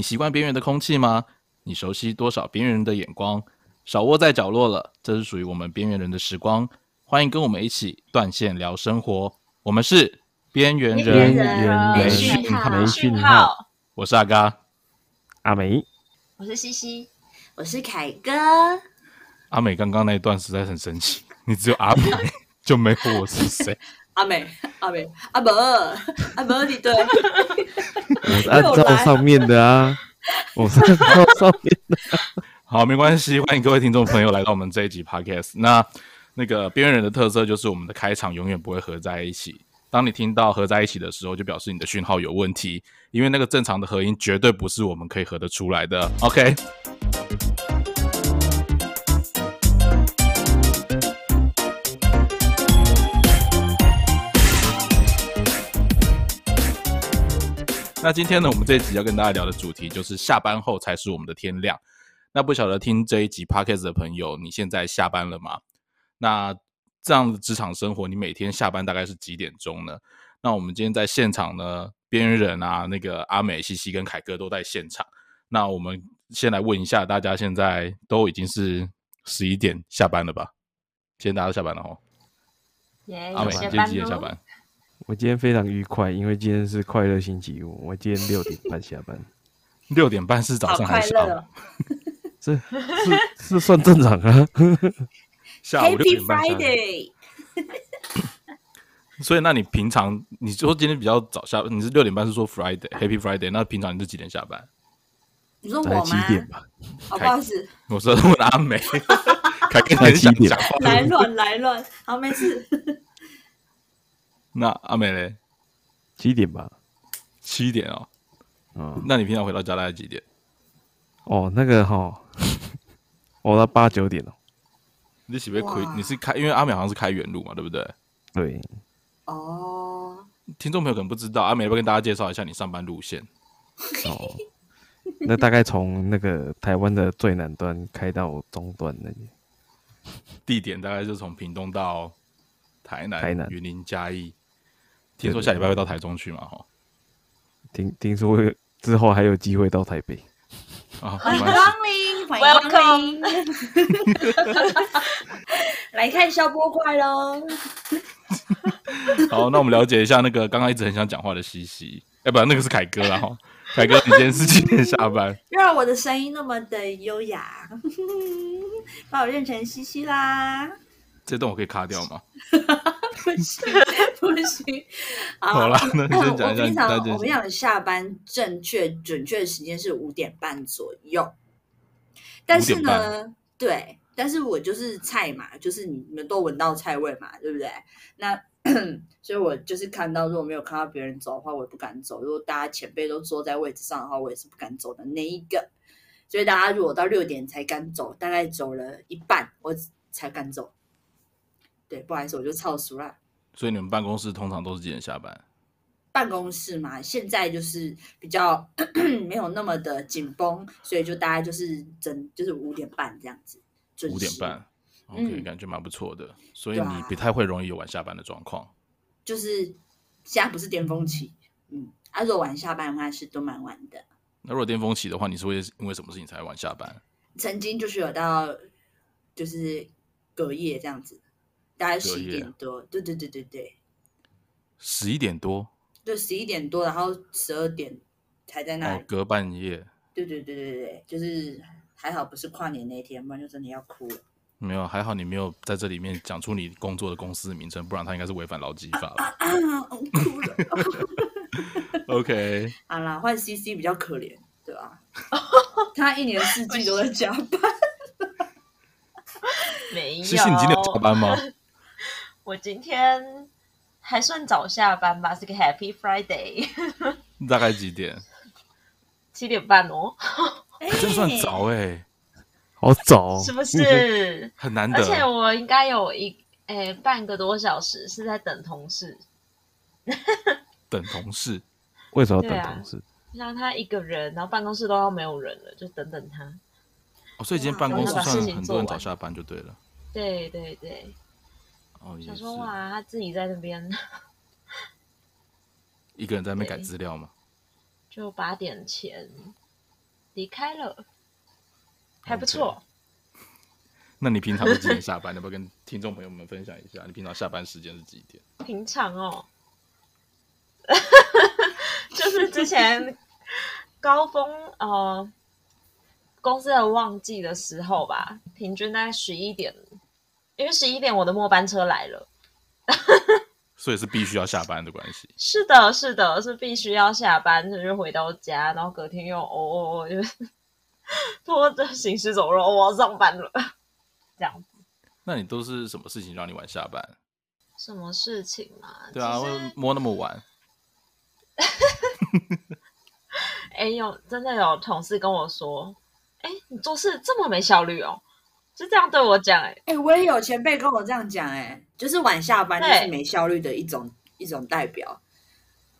你习惯边缘的空气吗？你熟悉多少边缘人的眼光？少窝在角落了，这是属于我们边缘人的时光。欢迎跟我们一起断线聊生活。我们是边缘人，没讯号，没讯号。我是阿嘎，阿梅，我是西西，我是凯哥。阿美刚刚那一段实在很神奇，你只有阿美，就没有我是谁。阿美，阿美，阿伯，阿伯，你对，我 是按照上面的啊，我是按照上面的。好，没关系，欢迎各位听众朋友来到我们这一集 podcast。那那个边缘人的特色就是我们的开场永远不会合在一起。当你听到合在一起的时候，就表示你的讯号有问题，因为那个正常的合音绝对不是我们可以合得出来的。OK。那今天呢，我们这一集要跟大家聊的主题就是下班后才是我们的天亮。那不晓得听这一集 podcast 的朋友，你现在下班了吗？那这样的职场生活，你每天下班大概是几点钟呢？那我们今天在现场呢，边缘人啊，那个阿美、西西跟凯哥都在现场。那我们先来问一下大家，现在都已经是十一点下班了吧？今天大家都下班了哦。阿美，今天几点下班？我今天非常愉快，因为今天是快乐星期五。我今天六点半下班。六点半是早上还是下午？这 是是算正常啊。下午六点半。所以，那你平常你说今天比较早下，你是六点半是说 Friday，Happy Friday。那平常你是几点下班？你说我几点吧？不好意思，我说问阿美，开开几点？来乱来乱，好没事。那阿美嘞？七点吧？七点哦。嗯，那你平常回到家大概几点？哦，那个哈，我到八九点了。你喜不亏？你是开，因为阿美好像是开原路嘛，对不对？对。哦。听众朋友可能不知道，阿美要不要跟大家介绍一下你上班路线？哦。那大概从那个台湾的最南端开到中端那里。地点大概就从屏东到台南、台南、云林、嘉义。听说下礼拜会到台中去嘛？哈。听听说之后还有机会到台北。欢迎光临，欢迎光临，来看消波块喽。好，那我们了解一下那个刚刚一直很想讲话的西西，哎，不，那个是凯哥啦哈。凯哥，你今天是几点下班？让我的声音那么的优雅，把我认成西西啦。这段我可以卡掉吗？不行，不行。好了，那你先讲一下。我平常我们讲的下班正确准确的时间是五点半左右。但是呢，对，但是我就是菜嘛，就是你们都闻到菜味嘛，对不对？那 所以，我就是看到，如果没有看到别人走的话，我也不敢走。如果大家前辈都坐在位置上的话，我也是不敢走的那一个。所以，大家如果到六点才敢走，大概走了一半，我才敢走。对，不好意思，我就超熟了。所以你们办公室通常都是几点下班？办公室嘛，现在就是比较 没有那么的紧绷，所以就大概就是整就是五点半这样子。五点半，OK，感觉蛮不错的。所以你不太会容易有晚下班的状况。就是现在不是巅峰期，嗯，啊，如果晚下班的话是都蛮晚的。那如果巅峰期的话，你是会因为什么事情才晚下班？曾经就是有到就是隔夜这样子。大概十一点多，对对对对对，十一点多，对十一点多，然后十二点才在那里，隔半夜，对对对对对，就是还好不是跨年那一天，不然就真的要哭了。没有，还好你没有在这里面讲出你工作的公司名称，不然他应该是违反劳基法了。哭了。OK，好啦，换 CC 比较可怜，对吧？他一年四季都在加班。没有，CC，，你今天有加班吗？我今天还算早下班吧，是个 Happy Friday。大概几点？七点半哦，真算早哎，好早，是不是？很难得。而且我应该有一诶半个多小时是在等同事。等同事？为什么要等同事？让他一个人，然后办公室都要没有人了，就等等他。哦，所以今天办公室算很多人早下班就对了。对对对。哦，想说哇，他自己在那边，一个人在那边改资料吗？就八点前离开了，还不错。那你平常是几点下班？要不要跟听众朋友们分享一下？你平常下班时间是几点？平常哦，就是之前高峰呃公司的旺季的时候吧，平均大概十一点，因为十一点我的末班车来了。所以是必须要下班的关系。是的，是的，是必须要下班，就是回到家，然后隔天又哦哦哦，就是 拖着行尸走肉，我要上班了，这样子。那你都是什么事情让你晚下班？什么事情嘛？对啊，会摸那么晚。哎，有真的有同事跟我说，哎，你做事这么没效率哦，就这样对我讲，哎，哎、我也有前辈跟我这样讲，哎，就是晚下班就是对没效率的一种一种代表。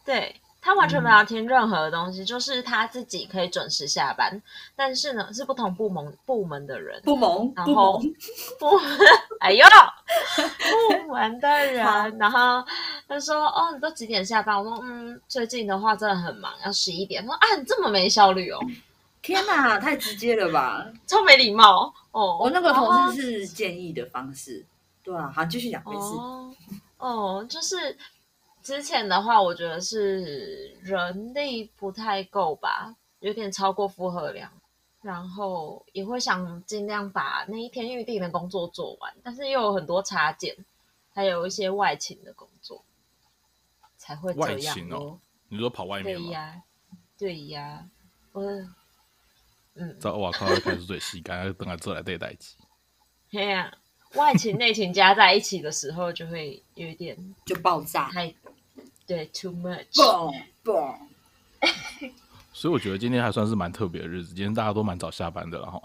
对他完全没有听任何的东西，就是他自己可以准时下班，但是呢，是不同部门部门的人，不萌，不然后 部门，哎呦，部门的人，然后他说：“哦，你都几点下班？”我说：“嗯，最近的话真的很忙，要十一点。”他说：“啊，你这么没效率哦，天哪，太直接了吧！超没礼貌哦。”我那个同事是建议的方式，对啊，好，继续讲，没事。哦哦，就是之前的话，我觉得是人力不太够吧，有点超过负荷量，然后也会想尽量把那一天预定的工作做完，但是又有很多插件，还有一些外勤的工作，才会这外样勤哦咯你说跑外面吗？对呀，对呀，我嗯，在哇靠，开始最细干，等下做来对代机。嘿呀、外勤内勤加在一起的时候，就会有一点就爆炸，太对 too much。嘣嘣，所以我觉得今天还算是蛮特别的日子，今天大家都蛮早下班的了哈。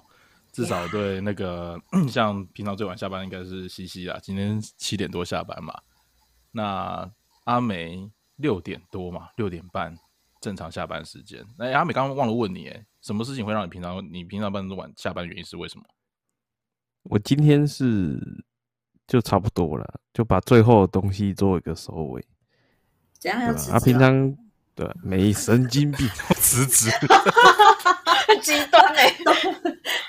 至少对那个 像平常最晚下班应该是西西啦，今天七点多下班嘛。那阿梅六点多嘛，六点半正常下班时间。那、阿美刚刚忘了问你，哎，什么事情会让你平常你平常班晚下班的原因是为什么？我今天是就差不多了，就把最后的东西做一个收尾，怎样？要辞职啊，平常对没神经病，辞职？很 极端哎、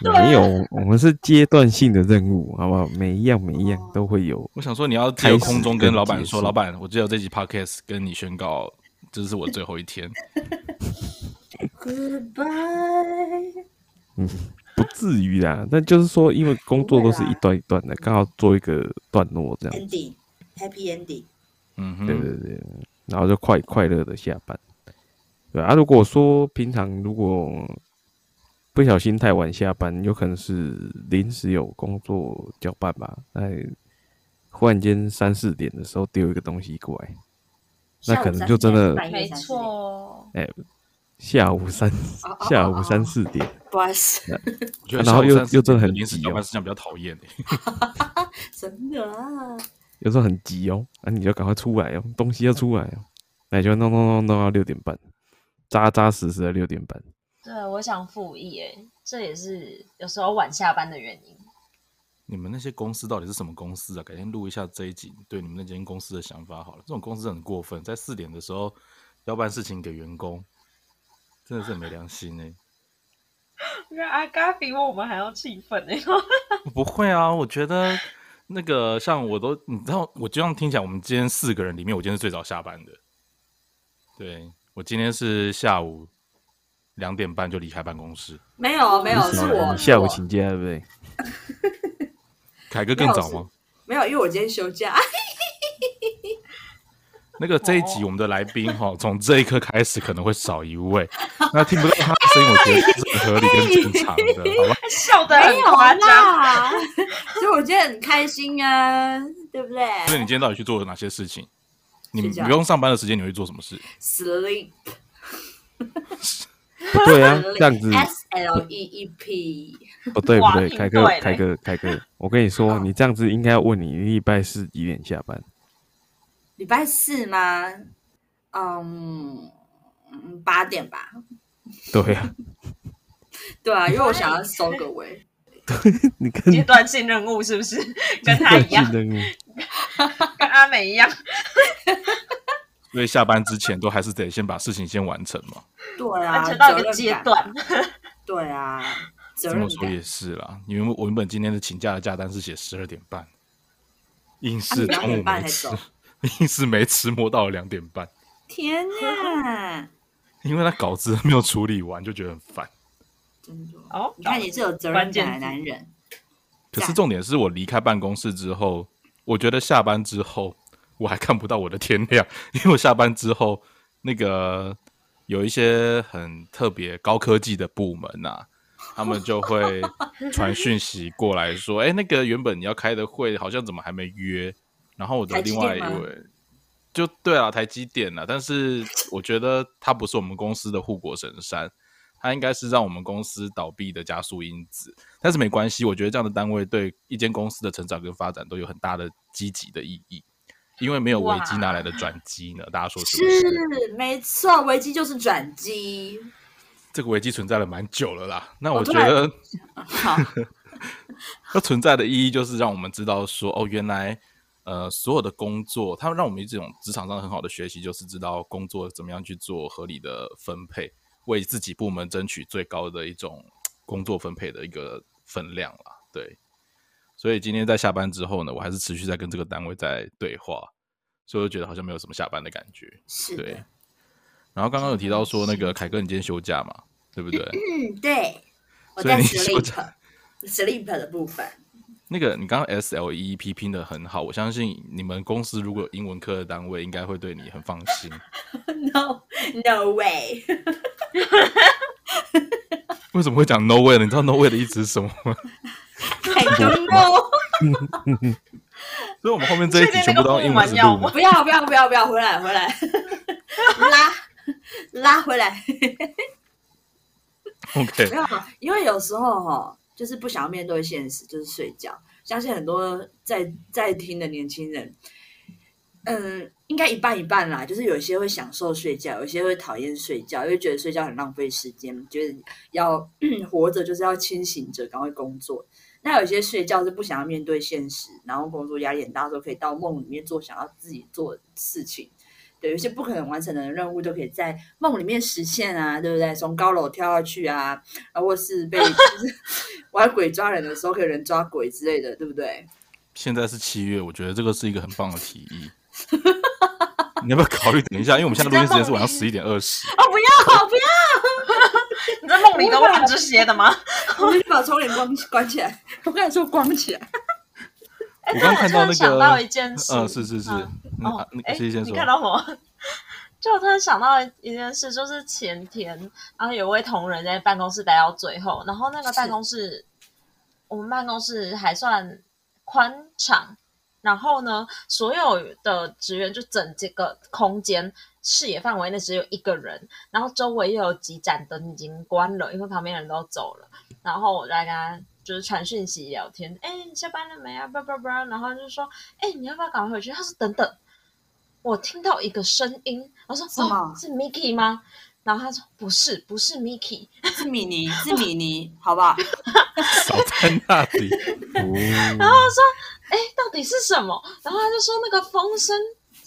没有，我们是阶段性的任务，好不好？每一样每一样都会有。我想说你要借由空中跟跟老板说，老板，我只有这集 podcast 跟你宣告，这是我最后一天。Goodbye。嗯不至于啦，但就是说，因为工作都是一段一段的，刚好做一个段落这样。ending，happy ending。嗯，对对对，然后就快快乐的下班。对啊，如果说平常如果不小心太晚下班，有可能是临时有工作交办吧，那忽然间三四点的时候丢一个东西过来，那可能就真的没错，哎下午三 下午哦三四点，不好意思，我觉得然后又又真的很临时急哦交办事项比较讨厌哎 真的啊，有时候很急哦，啊你就赶快出来哦，东西要出来哦，那你就弄弄弄弄到六点半，扎扎实实的六点半。对，我想复议哎，这也是有时候晚下班的原因。你们那些公司到底是什么公司啊？改天录一下这一集，对你们那间公司的想法好了。这种公司很过分，在四点的时候要办事情给员工，真的是很没良心哎、因为阿嘎比我们还要气愤哎，不会啊，我觉得那个像我都，你知道，我这样听起来，我们今天四个人里面，我今天是最早下班的。对我今天是下午两点半就离开办公室，没有没有，是我你下午我请假对不对？凯哥更早吗？没有，因为我今天休假。那个这一集我们的来宾哈，从这一刻开始可能会少一位，那听不到他的声音，我觉得是很合理跟正常的，好吧？笑得很没有夸张。所以我今天很开心啊，对不对所以你今天到底去做了哪些事情？你不用上班的时间，你会做什么事？？Sleep 不对啊，这样子 S L E E P，不对不对，凯哥凯哥凯哥，我跟你说，你这样子应该要问你礼拜四几点下班？礼拜四吗？嗯，嗯八点吧。对啊，对啊，因为我想要收个尾。对你跟阶段性任务是不是跟他一样，跟阿美一样？所以下班之前都还是得先把事情先完成嘛。对啊，完成到一个阶段。对啊，责这么说也是啦，因为我原本今天的请假的假单是写十二点半，硬啊是中午没吃半，硬是没吃，摸到了两点半，天哪，因为他稿子没有处理完，就觉得很烦。真的。哦，你看你是有责任感的男人，可是重点是我离开办公室之后，我觉得下班之后我还看不到我的天亮，因为我下班之后那个有一些很特别高科技的部门呐、他们就会传讯息过来说：“哎、那个原本你要开的会好像怎么还没约？”然后我的另外一位就对啊，台积电啊，但是我觉得它不是我们公司的护国神山，它应该是让我们公司倒闭的加速因子。但是没关系，我觉得这样的单位对一间公司的成长跟发展都有很大的积极的意义，因为没有危机哪来的转机呢？大家说是不是？是没错，危机就是转机。这个危机存在了蛮久了啦。那我觉得 好，它存在的意义就是让我们知道说，哦，原来呃所有的工作，它让我们这种职场上很好的学习，就是知道工作怎么样去做合理的分配，为自己部门争取最高的一种工作分配的一个分量啦。对，所以今天在下班之后呢，我还是持续在跟这个单位在对话，所以我就觉得好像没有什么下班的感觉。对是的，然后刚刚有提到说那个凯哥，你今天休假嘛，对不对？嗯，对，我在你休假 sleep sleep 的部分，那个你刚刚 S L E E P 拼的很好，我相信你们公司如果有英文科的单位，应该会对你很放心。No no way，为什么会讲 No way 呢？你知道 No way 的意思是什么吗？I don't know。所以我们后面这一集全部都用英文字。不要不要不要不要回来回来，拉拉回来。OK，没有，因为有时候哈、就是不想要面对现实，就是睡觉。相信很多在在听的年轻人，嗯，应该一半一半啦。就是有些会享受睡觉，有些会讨厌睡觉，因为觉得睡觉很浪费时间，觉得要 活着就是要清醒着，赶快工作。那有些睡觉是不想要面对现实，然后工作压力很大的时候，可以到梦里面做想要自己做的事情。对，有些不可能完成的任务都可以在梦里面实现啊，对不对？从高楼跳下去啊，啊，或是被 就是玩鬼抓人的时候，可以人抓鬼之类的，对不对？现在是七月，我觉得这个是一个很棒的提议。你要不要考虑等一下？因为我们现在录音时间是晚上十一点二十。哦，不要不要，你在梦里都玩这些的吗？我们就把窗帘关关起来。我跟你说关起来，哎我刚看到那个突然想到一件事，嗯，是是是。哦你。看到什么？就我突然想到一件事，就是前天，然后有位同仁在办公室待到最后，然后那个办公室，我们办公室还算宽敞，然后呢，所有的职员就整这个空间视野范围内只有一个人，然后周围又有几盏灯已经关了，因为旁边人都走了，然后我就在跟他就是传讯息聊天，哎，你下班了没啊？叭叭叭，然后就说，哎，你要不要赶快回去？他说等等。我听到一个声音，我说什么哦，是 Mickey 吗？然后他说不是，不是 Mickey，是米妮，是米妮，好不好？少在那里。哦，然后说哎，到底是什么？然后他就说那个风声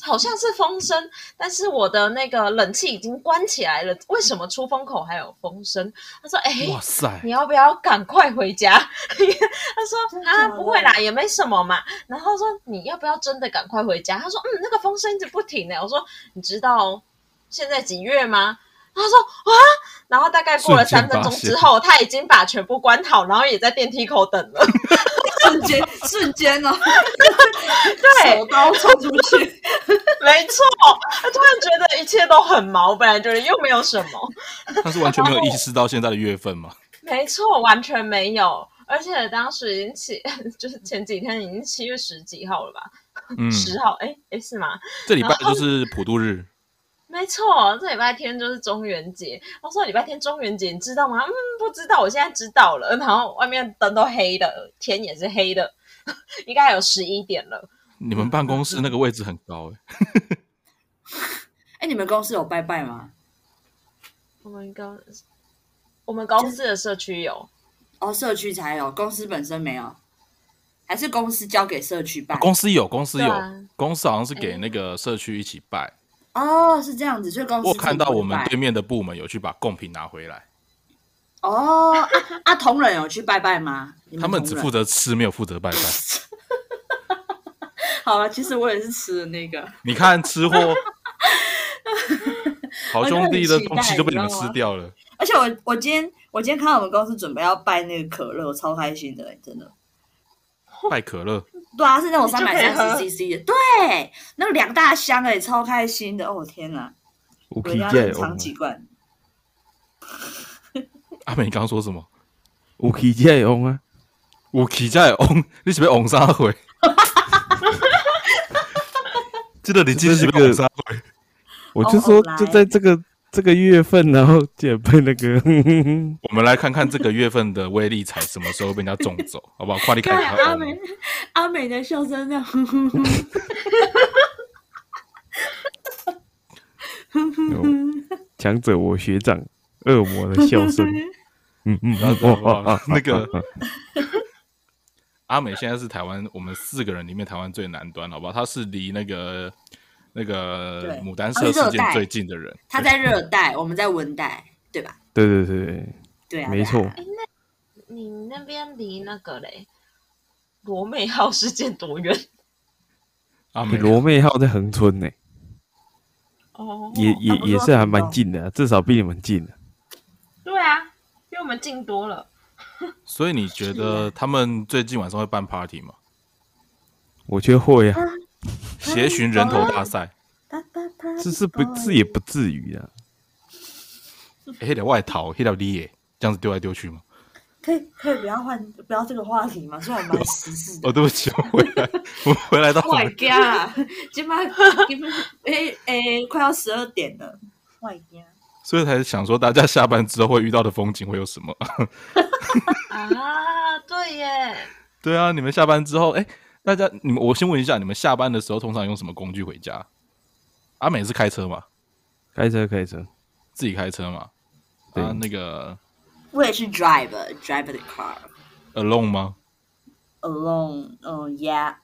好像是风声，但是我的那个冷气已经关起来了，为什么出风口还有风声？他说哎，哇塞你！要不要赶快回家？他说啊，不会啦，也没什么嘛。然后说你要不要真的赶快回家？他说嗯，那个风声一直不停呢。我说你知道现在几月吗？他说啊，然后大概过了三分钟之后，他已经把全部关好，然后也在电梯口等了。瞬间瞬间哦，对手刀冲出去，没错，他突然觉得一切都很毛，本来觉得又没有什么。他是完全没有意识到现在的月份吗？没错，完全没有。而且当时已经七，就是前几天已经七月十几号了吧？嗯，十、号，哎哎是吗？这礼拜就是普渡日，没错，这礼拜天就是中元节。我说礼拜天中元节，你知道吗？嗯，不知道，我现在知道了。然后外面灯都黑的，天也是黑的，应该有十一点了。你们办公室那个位置很高哎、哎，你们公司有拜拜吗？我们公我们公司的社区有，哦，社区才有，公司本身没有，还是公司交给社区拜？公司有，公司有，啊公司好像是给那个社区一起拜。哦，是这样子，所以公司我看到我们对面的部门有去把贡品拿回来，哦，啊啊，同仁有去拜拜吗？你他们只负责。吃，没有负责拜拜。好了，其实我也是吃的那个。你看吃货，好兄弟的东西都被你们吃掉了。而且我我今天我今天看到我们公司准备要拜那个可乐，我超开心的、欸真的。拜可乐，对啊，是那种三百三十 CC 的，对，那个两大箱哎、超开心的。哦天哪，有我一定要起这冷藏会几罐。阿美，你刚刚说什么？有起这会用啊，我起在翁，你是不是翁三回？记得你记得是不是翁三回？我就说就在这个这个月份，然后竟然被那个。我们来看看这个月份的威力彩什么时候被人家种走，好不好？快点开看阿美，阿美的笑声那样，呼呼呼有强者我学长恶魔的笑声，嗯 嗯，然后哇哇那个阿美现在是台湾我们四个人里面台湾最南端，好不好？她是离那个那个牡丹社事件最近的人。他在热带，我们在温带，对吧？对对对对，对啊，没错你那边离那个嘞罗美号事件多远？阿 美，罗妹号在恒村呢，哦，也也也是还蛮近的啊，至少比你们近的。对啊，比我们近多了。所以你觉得他们最近晚上会办 party 吗？我觉得会啊，协寻人头大赛，这是不这也不至于啊。黑条外逃，黑条你耶，这样子丢来丢去吗？可以可以不要换不要这个话题吗？虽然蛮时事的。哦，对不起，我回来，我回来到 Oh my god！今晚今诶诶，快要十二点了。Oh my god！所以才想说，大家下班之后会遇到的风景会有什么？啊，对耶，对啊，你们下班之后，哎，大家，你们，我先问一下，你们下班的时候通常用什么工具回家？阿美是开车吗？开车开车，自己开车吗？对啊，那个我也是 driver drive the car alone 吗？alone。嗯，yeah。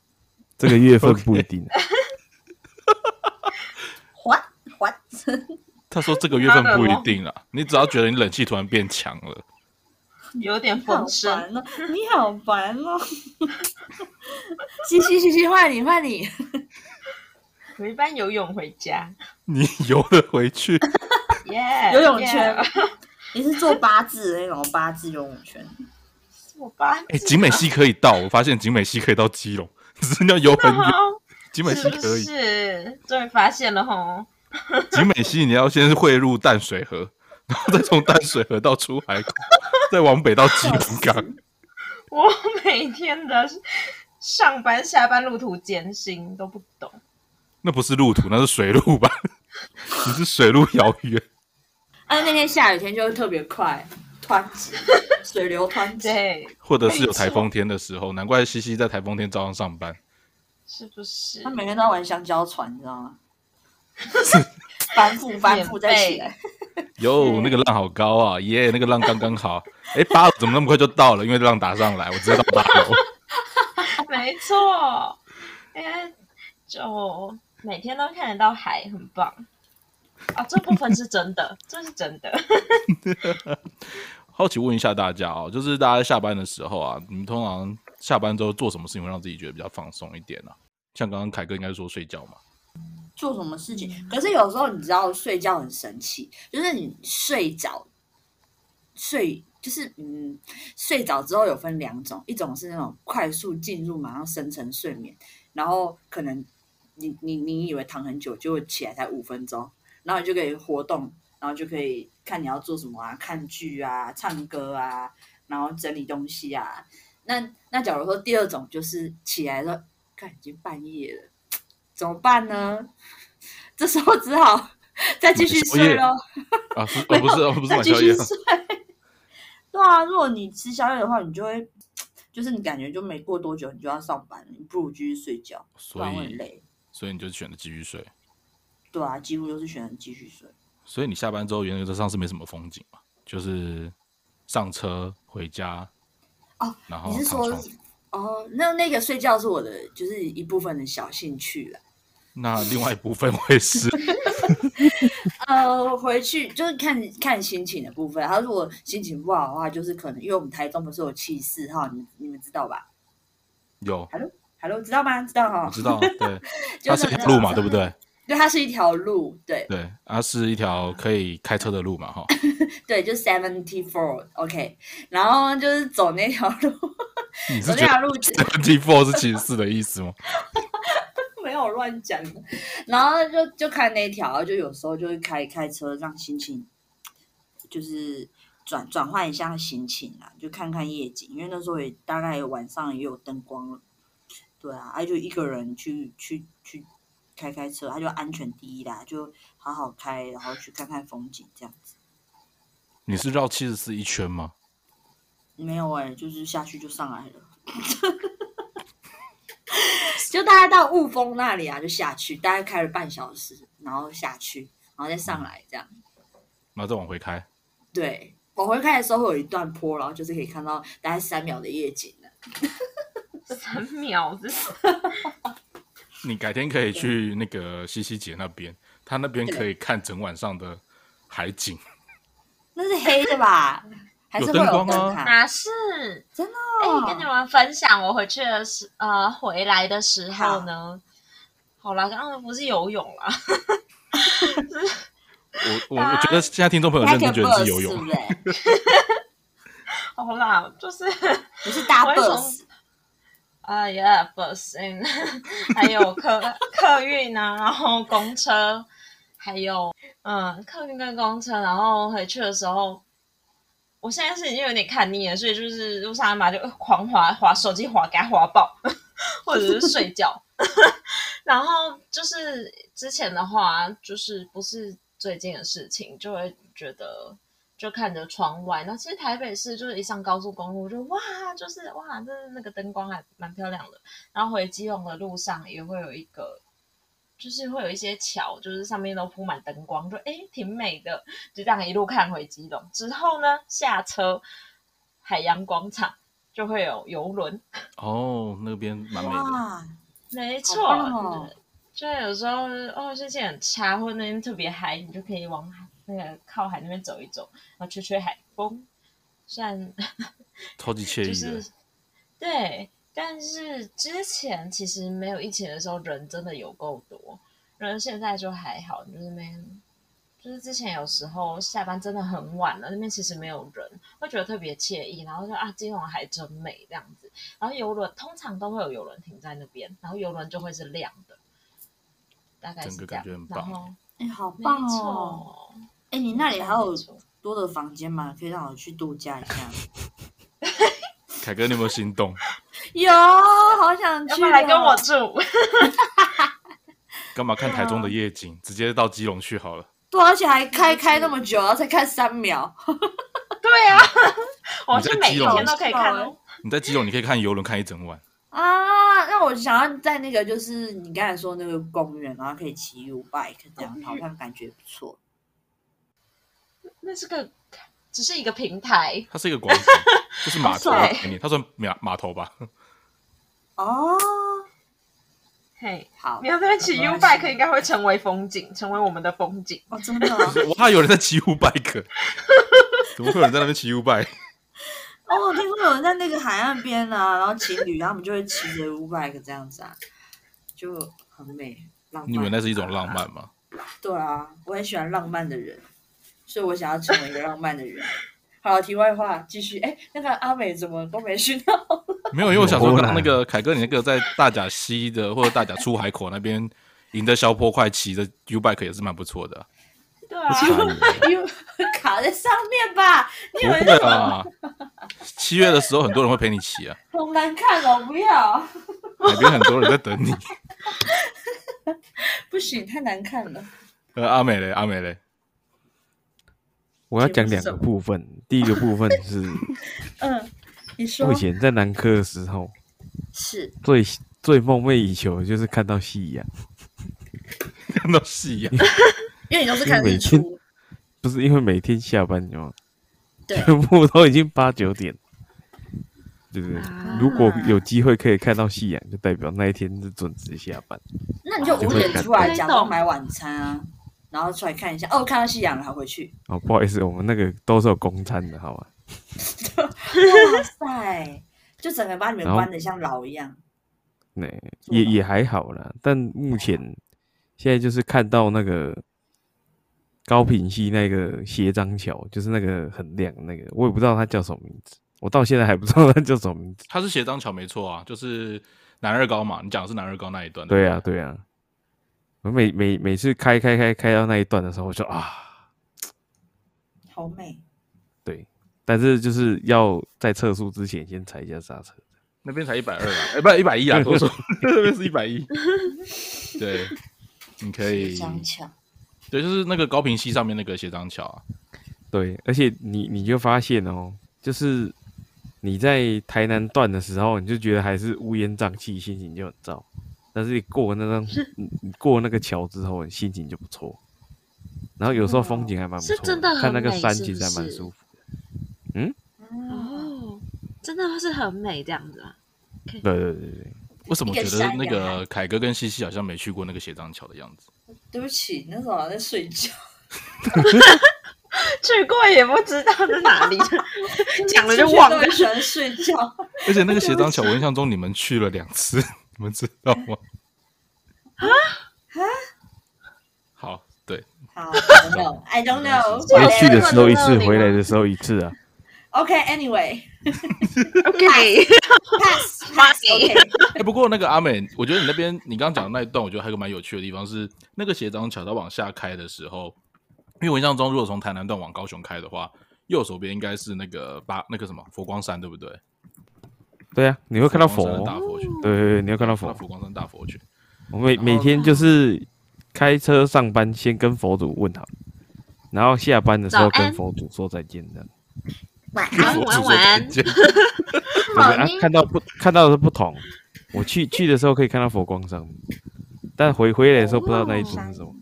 这个月份不一定。What what？他说这个月份不一定啦，你只要觉得你冷气突然变强了，有点好风声。烦哦！你好烦哦！嘻嘻嘻嘻，换你换你。我一般游泳回家，你游了回去。耶、游泳圈耶 你是做八字的那种八字游泳圈？我爸哎，景美溪可以到，我发现景美溪可以到基隆，只是要游很远。景美溪可以，是？终于发现了吼！景美溪你要先汇入淡水河，然后再从淡水河到出海口，再往北到基隆港。我每天的上班下班路途艰辛都不懂。那不是路途，那是水路吧？你是水路遥远。而且那天下雨天就会特别快，湍急，水流湍急。对，或者是有台风天的时候，难怪西西在台风天照样上班。是不是他？每天都在玩香蕉船，你知道吗？翻覆翻覆再起来。哟，那个浪好高啊！耶，那个浪刚刚好。哎，八楼怎么那么快就到了？因为浪打上来，我直接到八楼。没错，因为就每天都看得到海，很棒。啊，这部分是真的，这是真的。好奇问一下大家哦，就是大家下班的时候啊，你们通常下班之后做什么事情会让自己觉得比较放松一点呢、啊？像刚刚凯哥应该是说睡觉嘛，做什么事情？可是有时候你知道睡觉很神奇，就是你睡着，睡就是嗯，睡着之后有分两种，一种是那种快速进入马上深层睡眠，然后可能你你你以为躺很久，就会起来才五分钟，然后你就可以活动，然后就可以看你要做什么啊，看剧啊，唱歌啊，然后整理东西啊。那那假如说第二种就是起来了，看已经半夜了，怎么办呢？这时候只好再继续睡喽。啊，不是哦不是再买宵夜，继续睡。对啊，如果你吃宵夜的话，你就会，就是你感觉就没过多久你就要上班了，你不如继续睡觉，不所然会很以累。所以你就选择继续睡。对啊，几乎都是选择继续睡。所以你下班之后原则上是没什么风景嘛，就是上车回家哦，然后你是说。哦，那那个睡觉是我的，就是一部分的小兴趣了。那另外一部分会是 呃，回去就是看看心情的部分。他如果心情不好的话，就是可能因为我们台中不是有七四哈，你们你们知道吧有，，Hello Hello，知道吗？知道哈我。知道，对，它 就是是一条路嘛，对不对？对，它是一条路，对对，它是一条可以开车的路嘛，哈。对，就 seventy four，OK，、然后就是走那条路，那条路 seventy four 是七十四的意思吗？没有乱讲，然后就就看那条，就有时候就会开开车，让心情就是转转换一下心情啊，就看看夜景，因为那时候也大概晚上也有灯光了，对啊，他就一个人去去去开开车，他就安全第一啦，就好好开，然后去看看风景这样子。你是绕七十四一圈吗？没有哎、就是下去就上来了。就大概到雾峰那里啊，就下去，大概开了半小时，然后下去，然后再上来这样。然后再往回开。对，往回开的时候会有一段坡，然后就是可以看到大概三秒的夜景的。三秒子，你改天可以去那个西西姐那边，她那边可以看整晚上的海景。那是黑的吧？还是会有有灯光是？真的、哎、哦？跟你们分享，我回去的时，呃，回来的时候呢，好啦，刚刚不是游泳啦，我我我觉得现在听众朋友认真觉得你是游泳是不，是？好啦，就是你是搭我会从 bus 啊呀，bus，嗯，还有客客运啊，然后公车，还有嗯客运跟公车，然后回去的时候，我现在是已经有点看腻了，所以就是路上嘛就狂滑滑手机滑给它滑爆，或者是睡觉。然后就是之前的话，就是不是最近的事情，就会觉得就看着窗外。那其实台北市就是一上高速公路就哇，就是哇，那那个灯光还蛮漂亮的。然后回基隆的路上也会有一个，就是会有一些桥，就是上面都铺满灯光，就诶挺美的。就这样一路看回基隆之后呢，下车海洋广场就会有游轮，哦，那边蛮美的。哇，没错，就有时候哦心情很差，或者那边特别嗨，你就可以往那个靠海那边走一走，然后吹吹海风。虽然 超级惬意就。是对，但是之前其实没有疫情的时候，人真的有够多，人现在就还好，就是没，就是之前有时候下班真的很晚了，那边其实没有人，会觉得特别惬意，然后就啊，金融还真美这样子。然后游轮通常都会有游轮停在那边，然后游轮就会是亮的，大概是整个这样。感觉很棒然后哎、好棒哦！错，哎、你那里还有多的房间吗？可以让我去度假一下。凯哥，你有没有心动？有，好想去、哦。要不要来跟我住？干嘛看台中的夜景？直接到基隆去好了。对，而且还开开那么久，然后才看三秒。对啊，我你在是每一基隆天都可以看哦。你在基隆，你可以看游轮看一整晚。啊，那我想要在那个就是你刚才说那个公园，然后可以骑 U bike 这样，好像感觉不错。那是个，只是一个平台，它是一个广场，就是码头的对概念，它算码码头吧？哦，嘿，好你，要在那边骑没 U bike 应该会成为风景，成为我们的风景。哦，真的哦，我怕有人在骑 U bike，怎么会有人在那边骑 U bike？哦，我听说有人在那个海岸边啊，然后情侣他们就会骑着 U bike 这样子啊，就很美，浪漫。你以为那是一种浪漫吗？对啊，我很喜欢浪漫的人，所以我想要成为一个浪漫的人。好，题外话，继续。哎，那个阿美怎么都没讯号？没有，因为我想说，刚刚那个凯哥，你那个在大甲西的或者大甲出海口那边赢得消坡快骑的 U bike 也是蛮不错的啊。对啊，因为卡在上面吧？你以不为会啊，七月的时候很多人会陪你骑啊，好难看哦？不要，海边很多人在等你。不行，太难看了。呃，阿美嘞，阿美嘞，我要讲两个部分，第一个部分 是嗯，你说我以前在南科的时候，是最最梦寐以求的就是看到夕阳，看到夕阳，因为你都是看日出，不是因为每天下班有没有对全部都已经八九点，对不对？啊如果有机会可以看到夕阳，就代表那一天是准时下班。那你就五点出来假装买晚餐啊。然后出来看一下，哦，看到夕阳了，还回去。哦，不好意思，我们那个都是有公餐的，好吧？哇塞，就整个把你们关的像牢一样。那也也还好啦，但目前现在就是看到那个高品系那个斜张桥，就是那个很亮那个，我也不知道它叫什么名字，我到现在还不知道它叫什么名字。它是斜张桥没错啊，就是南二高嘛，你讲的是南二高那一段。对啊，对啊，我每每每次开开开开到那一段的时候，我就啊，好美，对，但是就是要在测速之前先踩一下刹车。那边才一百二啊，哎，不一百一啊，多说 那边是一百一。对，你可以，对，就是那个高平溪上面那个斜张桥啊。对，而且你你就发现哦，就是你在台南段的时候，你就觉得还是乌烟瘴气，心情就很糟。但是你过那张，你你过那个桥之后，你心情就不错。然后有时候风景还蛮不错，是真的很看那个山其实还蛮舒服。嗯，哦，真的是很美这样子啊。对对对对，为什么觉得那个凯哥跟西西好像没去过那个斜张桥的样子？对不起，那时候我在睡觉，去过也不知道在哪里，讲了就忘了喜欢睡觉。而且那个斜张桥，我印象中你们去了两次，你们知道吗？啊好，对，好，I don't know，I don't know。回去的时候一次，回来的时候一次啊。OK，Anyway，pass OK，pass。OK，哎、不过那个阿美，我觉得你那边你刚刚讲的那一段，我觉得还有个蛮有趣的地方是，那个斜张桥它往下开的时候，因为我印象中，如果从台南段往高雄开的话，右手边应该是那个八那个什么佛光山，对不对？对啊，你会看到佛佛光山的，大佛群，对对对，你会看到佛。佛佛光山大佛群。我每每天就是开车上班，先跟佛祖问好，然后下班的时候跟佛祖说再见，这样。晚安晚安再见 对不对啊，看到不看到的是不同。我去去的时候可以看到佛光山，但回回来的时候不知道那一尊是什么。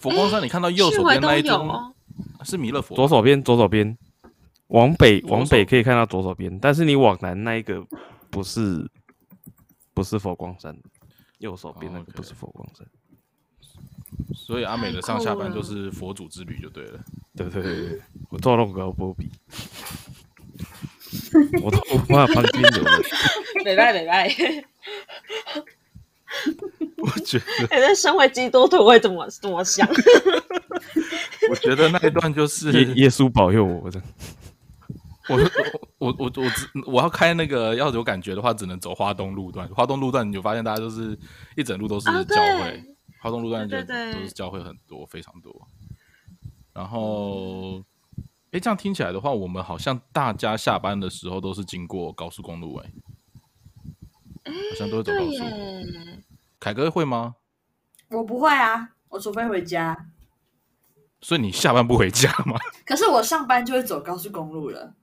佛光山，你看到右手边那一尊有哦。是弥勒佛，左手边，左手边，往北 往北可以看到左手边，但是你往南那一个不是不是佛光山，右手边那哦个不是佛光山。所以阿美的上下班就是佛祖之旅就对了。对对对对，我做弄个波比，我都无法旁边有人。美拜美拜。我觉得，哎，那身为基督徒会怎么怎么想？我觉得那一段就是耶耶稣保佑我这样。我我我我我只我要开那个要有感觉的话，只能走花东路段。花东路段你就发现大家都是一整路都是啊教会，对花东路段就对对对都是教会很多，非常多。然后，哎，这样听起来的话，我们好像大家下班的时候都是经过高速公路、诶哎，好像都会走高速。凯哥会吗？我不会啊，我除非回家。所以你下班不回家吗？可是我上班就会走高速公路了。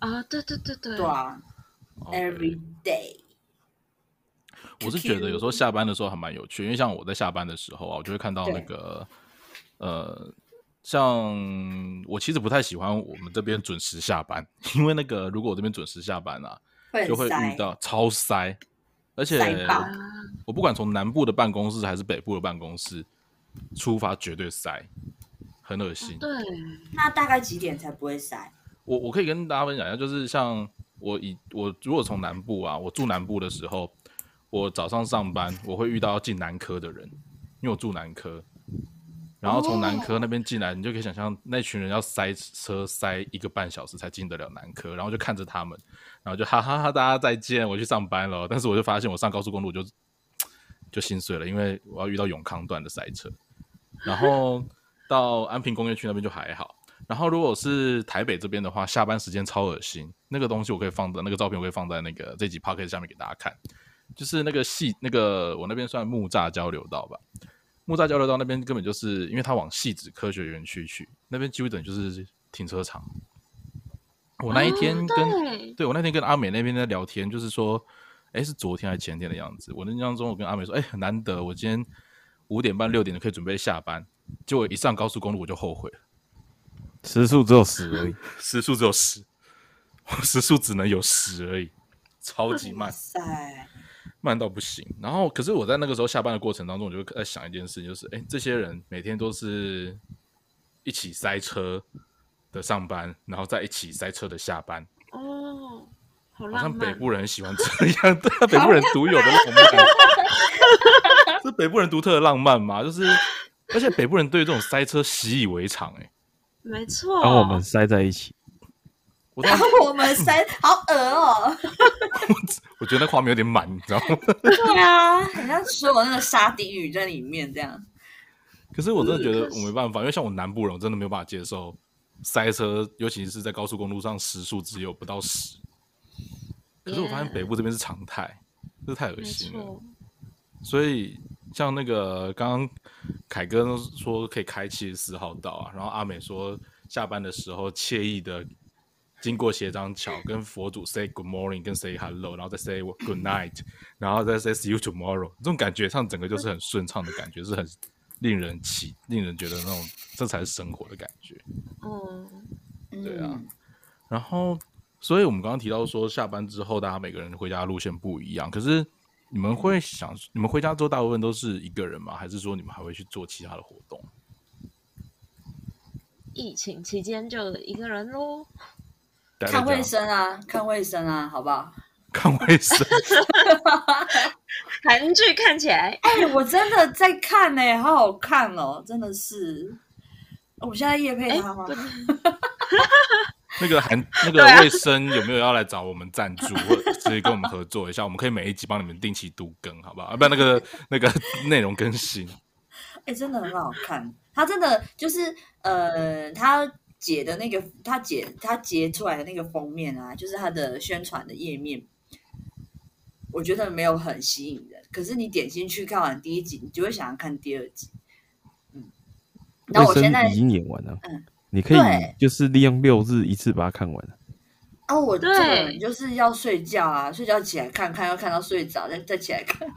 啊，对对对对，对啊，every day。我是觉得有时候下班的时候还蛮有趣，因为像我在下班的时候啊，我就会看到那个呃，像我其实不太喜欢我们这边准时下班，因为那个如果我这边准时下班啊，会就会遇到超塞，而且我不管从南部的办公室还是北部的办公室出发，绝对塞，很恶心。对，那大概几点才不会塞？我我可以跟大家分享一下，就是像我以我如果从南部啊，我住南部的时候，我早上上班我会遇到进南科的人，因为我住南科，然后从南科那边进来，你就可以想象那群人要塞车塞一个半小时才进得了南科，然后就看着他们，然后就哈哈哈，大家再见，我去上班了。但是我就发现我上高速公路就就心碎了，因为我要遇到永康段的塞车，然后到安平工业区那边就还好。然后如果是台北这边的话，下班时间超恶心。那个东西我可以放的，那个照片我可以放在那个这集 p o c k e t 下面给大家看。就是那个细那个我那边算木栅交流道吧，木栅交流道那边根本就是因为它往细子科学园区去，那边几乎等于就是停车场。我那一天哦跟、对对我那天跟阿美那边在聊天，就是说，哎，是昨天还是前天的样子。我那印象中，我跟阿美说，哎，很难得，我今天五点半六点可以准备下班，结果一上高速公路我就后悔了。时速只有十而已。时速只有十，时速只能有十而已，超级慢。塞，慢到不行。然后，可是我在那个时候下班的过程当中，我就在想一件事，就是哎，这些人每天都是一起塞车的上班，然后在一起塞车的下班。哦，好好像北。部人喜欢这样，对啊，北部人独有的浪漫，是北部人独特的浪漫嘛？就是，而且北部人对于这种塞车习以为常、哎，没错，把我们塞在一起，我当我们塞 好恶哦、我觉得那画面有点满，你知道吗？对啊，好像所有那个沙丁鱼在里面这样。可是我真的觉得我没办法，因为像我南部人，我真的没有办法接受塞车，尤其是在高速公路上时速只有不到十。可是我发现北部这边是常态，这太恶心了。所以像那个刚刚凯哥说可以开七十四号道啊，然后阿美说下班的时候惬意的经过斜张桥，跟佛祖 say good morning，跟 say hello，然后再 say good night，然后再 say see you tomorrow，这种感觉上整个就是很顺畅的感觉，是很令人起，令人觉得那种这才是生活的感觉。嗯，对啊嗯然后，所以我们刚刚提到说，下班之后大家每个人回家的路线不一样。可是你们会想，你们回家之后大部分都是一个人吗？还是说你们还会去做其他的活动？疫情期间就一个人喽。看卫生啊，看卫生啊，好不好？看卫生，韩剧看起来，哎、我真的在看呢、好好看哦，真的是。我们现在夜配哎，他吗？不 那个韩那个卫生有没有要来找我们赞助，或者是跟我们合作一下？我们可以每一集帮你们定期读更，好不好？啊，不然那个 那个内容更新。哎、真的很好看。他真的就是呃，他解的那个，他解他截出来的那个封面啊，就是他的宣传的页面，我觉得没有很吸引人。可是你点进去看完第一集，你就会想要看第二集。嗯，然后我卫现在生已经演完了，嗯你可以就是利用六日一次把它看完了。啊，我这个对人就是要睡觉啊，睡觉起来看看，要看到睡着，再再起来看。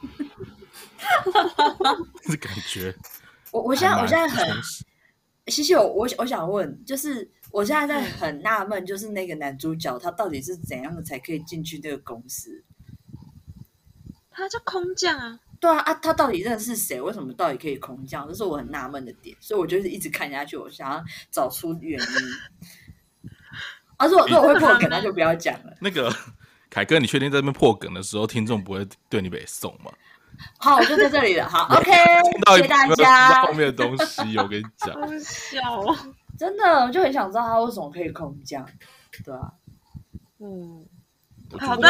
这感觉 我我现在我现在很其实西西，我我我想问，就是我现在在嗯很纳闷，就是那个男主角他到底是怎样才可以进去那个公司？他叫空降啊，对啊啊，他到底认识谁？为什么到底可以空降？这是我很纳闷的点，所以我就是一直看下去，我想要找出原因。啊，如果如果会破梗，那就不要讲了。那个凯哥，你确定在那边破梗的时候，听众不会对你北送吗？好，我就在这里了。好，OK，谢谢大家后。面的东西，我跟你讲，好笑哦。真的，我就很想知道他为什么可以空降，对啊。嗯，好的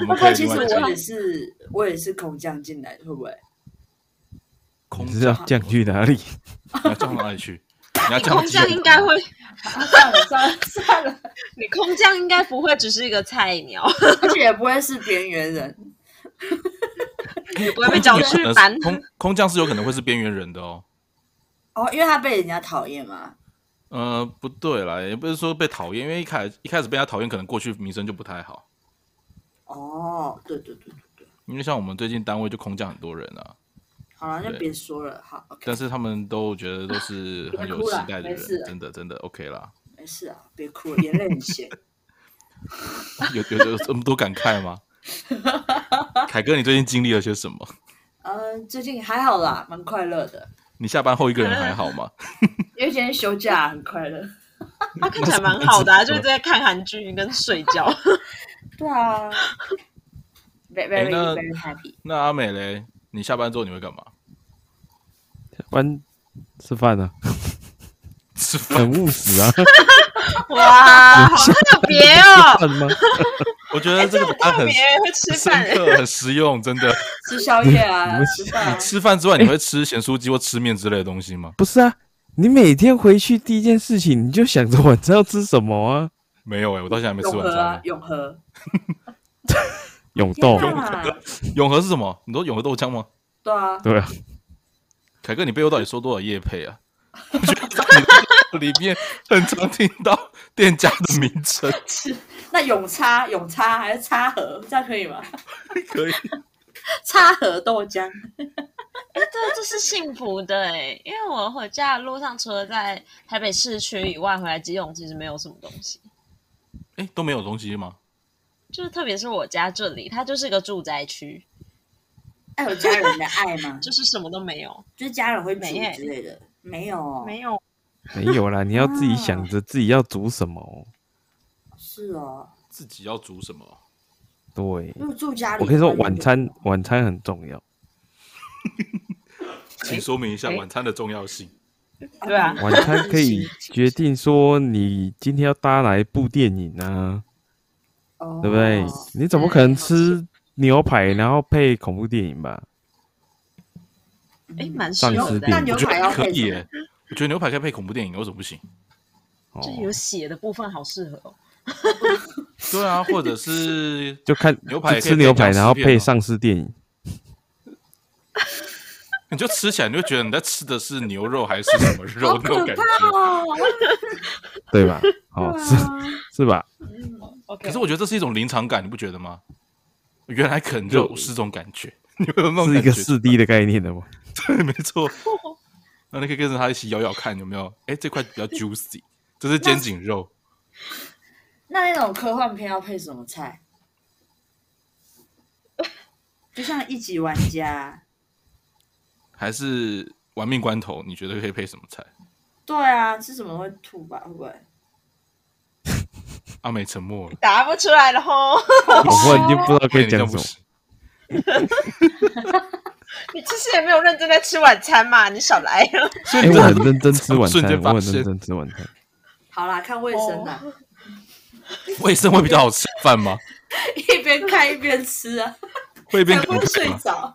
我们可会不会其实我也是我也是空降进来的，会不会？空你是要降去哪里？你要降到哪里去？你要降空降应该会，算了算了算了，你空降应该不会只是一个菜鸟，而且也不会是边缘人。也不会被找去搬。空空降是有可能会是边缘人的哦。哦，因为他被人家讨厌嘛。呃，不对啦，也不是说被讨厌，因为一开始一开始被他讨厌，可能过去名声就不太好。哦，对对对对对，因为像我们最近单位就空降很多人啊，好了，就对别说了，好但是他们都觉得都是很有期待的人真的真的 OK 啦。没事啊，别哭了，眼泪很咸。有有有这么多感慨吗？凯哥，你最近经历了些什么？嗯，最近还好啦，蛮快乐的，你下班后一个人还好吗？因为今天休假，很快乐。他看起来蛮好的、啊，就是在看韩剧跟睡觉。对啊，very 哎 very 那 very happy。那阿美嘞，你下班之后你会干嘛？完吃饭啊，吃饭。很务实啊。哇，好特别哦，饭吗？我觉得这个答案很特别会吃饭深。刻，很实用，真的。吃宵夜啊你，吃饭啊。吃饭之外，你会吃咸酥鸡或吃面之类的东西吗？不是啊，你每天回去第一件事情你就想着晚上要吃什么啊？没有哎、我到现在还没吃永和啊晚餐，。永和。永豆，永和是什么？你说永和豆浆吗？对啊，对啊，凯哥，你背后到底收多少叶配啊？我觉得在里面很常听到店家的名称，那永差永差还是差和，这样可以吗？可以。差和豆浆。对，这是幸福的哎，因为我回家的路上，除了在台北市区以外，回来基隆其实没有什么东西。哎，都没有东西吗？就是特别是我家这里，它就是个住宅区，爱有家人的爱吗？就是什么都没有，就是家人会煮没欸之类的，没有哦，没有。没有啦，你要自己想着自己要煮什么哦。是哦。自己要煮什么？对，住家里，我可以说，晚餐晚餐很重要。请说明一下诶晚餐的重要性。对啊，晚餐可以决定说你今天要搭哪一部电影啊，哦对不对？你怎么可能吃牛排然后配恐怖电影吧？哎，蛮适丧合的尸电影那牛排要我觉得可以耶，我觉得牛排可以配恐怖电影，为什么不行？哦就，有血的部分好适合哦。对啊，或者是就看牛排吃牛排，然后配丧尸电影。你就吃起来，你就觉得你在吃的是牛肉还是什么 肉那种感觉。哦，对吧？哦，是是吧可是我觉得这是一种临场感，你不觉得吗？原来啃肉是这种感觉，你有那种是一感觉？个四 D 的概念的吗？对，没错。那你可以跟着他一起咬咬看，有没有？哎，这块比较 juicy，这是肩颈肉。那那种科幻片要配什么菜？就像一级玩家，还是玩命关头？你觉得可以配什么菜？对啊，吃什么会吐吧？会不会？阿美沉默了，答不出来了吼。我忽然间不知道可以讲什么。你其实也没有认真在吃晚餐嘛，你少来了。哎，所以你很认真吃晚餐，我很认真吃晚餐。好啦，看卫生啦，卫生会比较好吃饭吗？一边看一边吃啊，会一边？睡着。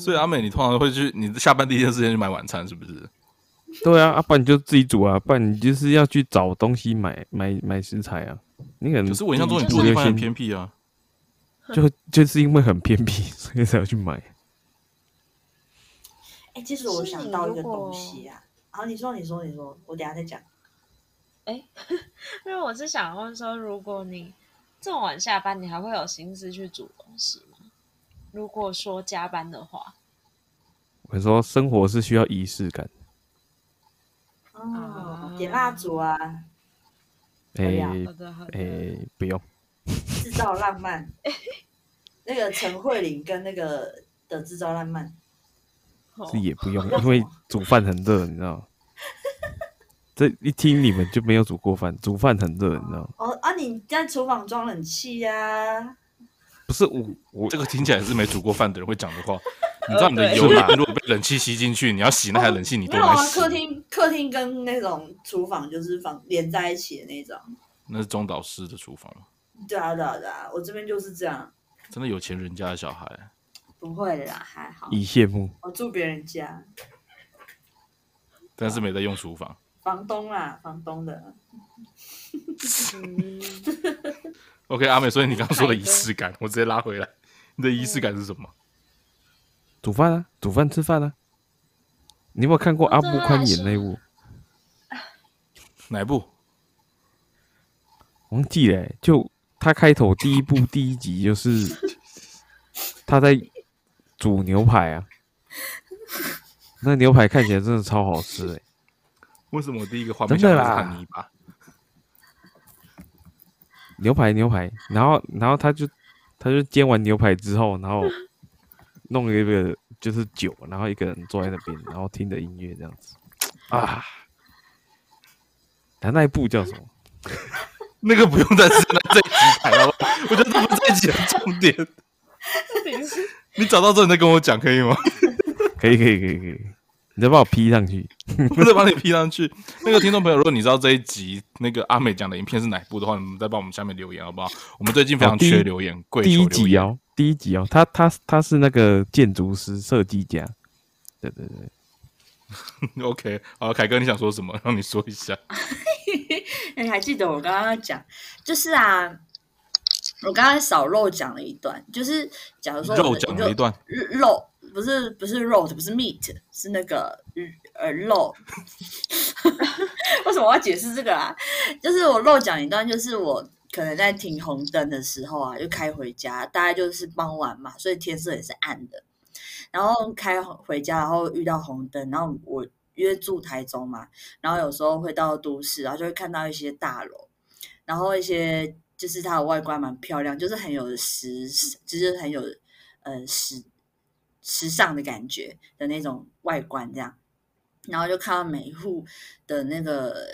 所以阿美，你通常会去，你下班第一件事情去买晚餐，是不是？对啊，啊，不然你就自己煮啊，不然你就是要去找东西买买买食材啊。你可能可是我印象中你住的地方很偏僻啊。就就是因为很偏僻，所以才要去买。哎、其实我想到一个东西啊，好，你说，你说，你说，我等下再讲。哎 因为我是想问说，如果你这么晚下班，你还会有心思去煮东西吗？如果说加班的话，我说生活是需要仪式感，哦啊，点蜡烛啊，哎、可以啊好的好的，哎、不用，制造浪漫。那个陈慧琳跟那个的制造浪漫，哦是也不用，因为煮饭很热，你知道吗？这一听你们就没有煮过饭，煮饭很热，你知道吗？哦啊，你在厨房装冷气呀、啊？不是我我这个听起来是没煮过饭的人会讲的话。你知道你的油烟如果被冷气吸进去，你要洗那台冷气，你没有啊，多难洗客。厅客厅跟那种厨房就是房连在一起的那种。那是中岛式的厨房，对啊，对啊，对啊，我这边就是这样，真的有钱人家的小孩。不会的啦，还好。以羡慕。我住别人家，但是没在用厨房。房东啦，房东的。嗯 OK，阿美，所以你刚刚说的仪式感，我直接拉回来。你的仪式感是什么？煮饭啊，煮饭吃饭啊。你有没有看过阿布宽演那部？哪一部？忘记了欸、就他开头第一部 第一集就是他在煮牛排啊，那牛排看起来真的超好吃哎、为什么我第一个画面想到是真的啦汉尼拔？牛排牛排，然后然后他就他就煎完牛排之后，然后 弄一个就是酒，然后一个人坐在那边，然后听着音乐这样子啊。他那一部叫什么？那个不用再是那这一集谈了，我觉得这不是这一集的重点。你找到之后你再跟我讲可以吗？可以可以可以可以，你再帮我 P 上去。我再帮你 P 上去。那个听众朋友，如果你知道这一集那个阿美讲的影片是哪一部的话，你们再帮我们下面留言好不好？我们最近非常哦第一缺留言，跪第一求留言。集哦，第一集哦，他他他是那个建筑师设计家，对对对，OK，好，凯哥你想说什么？让你说一下。你 还记得我刚刚讲，就是啊，我刚刚少漏讲了一段，就是假如说我肉讲了一段，肉不是不是肉的，不是 meat，是那个呃肉。为什么我要解释这个啊？就是我漏讲一段，就是我可能在停红灯的时候啊，就开回家，大概就是傍晚嘛，所以天色也是暗的。然后开回家，然后遇到红灯，然后我约住台中嘛，然后有时候会到都市，然后就会看到一些大楼，然后一些就是它的外观蛮漂亮，就是很有时，就是很有呃时时尚的感觉的那种外观这样。然后就看到每一户的那个，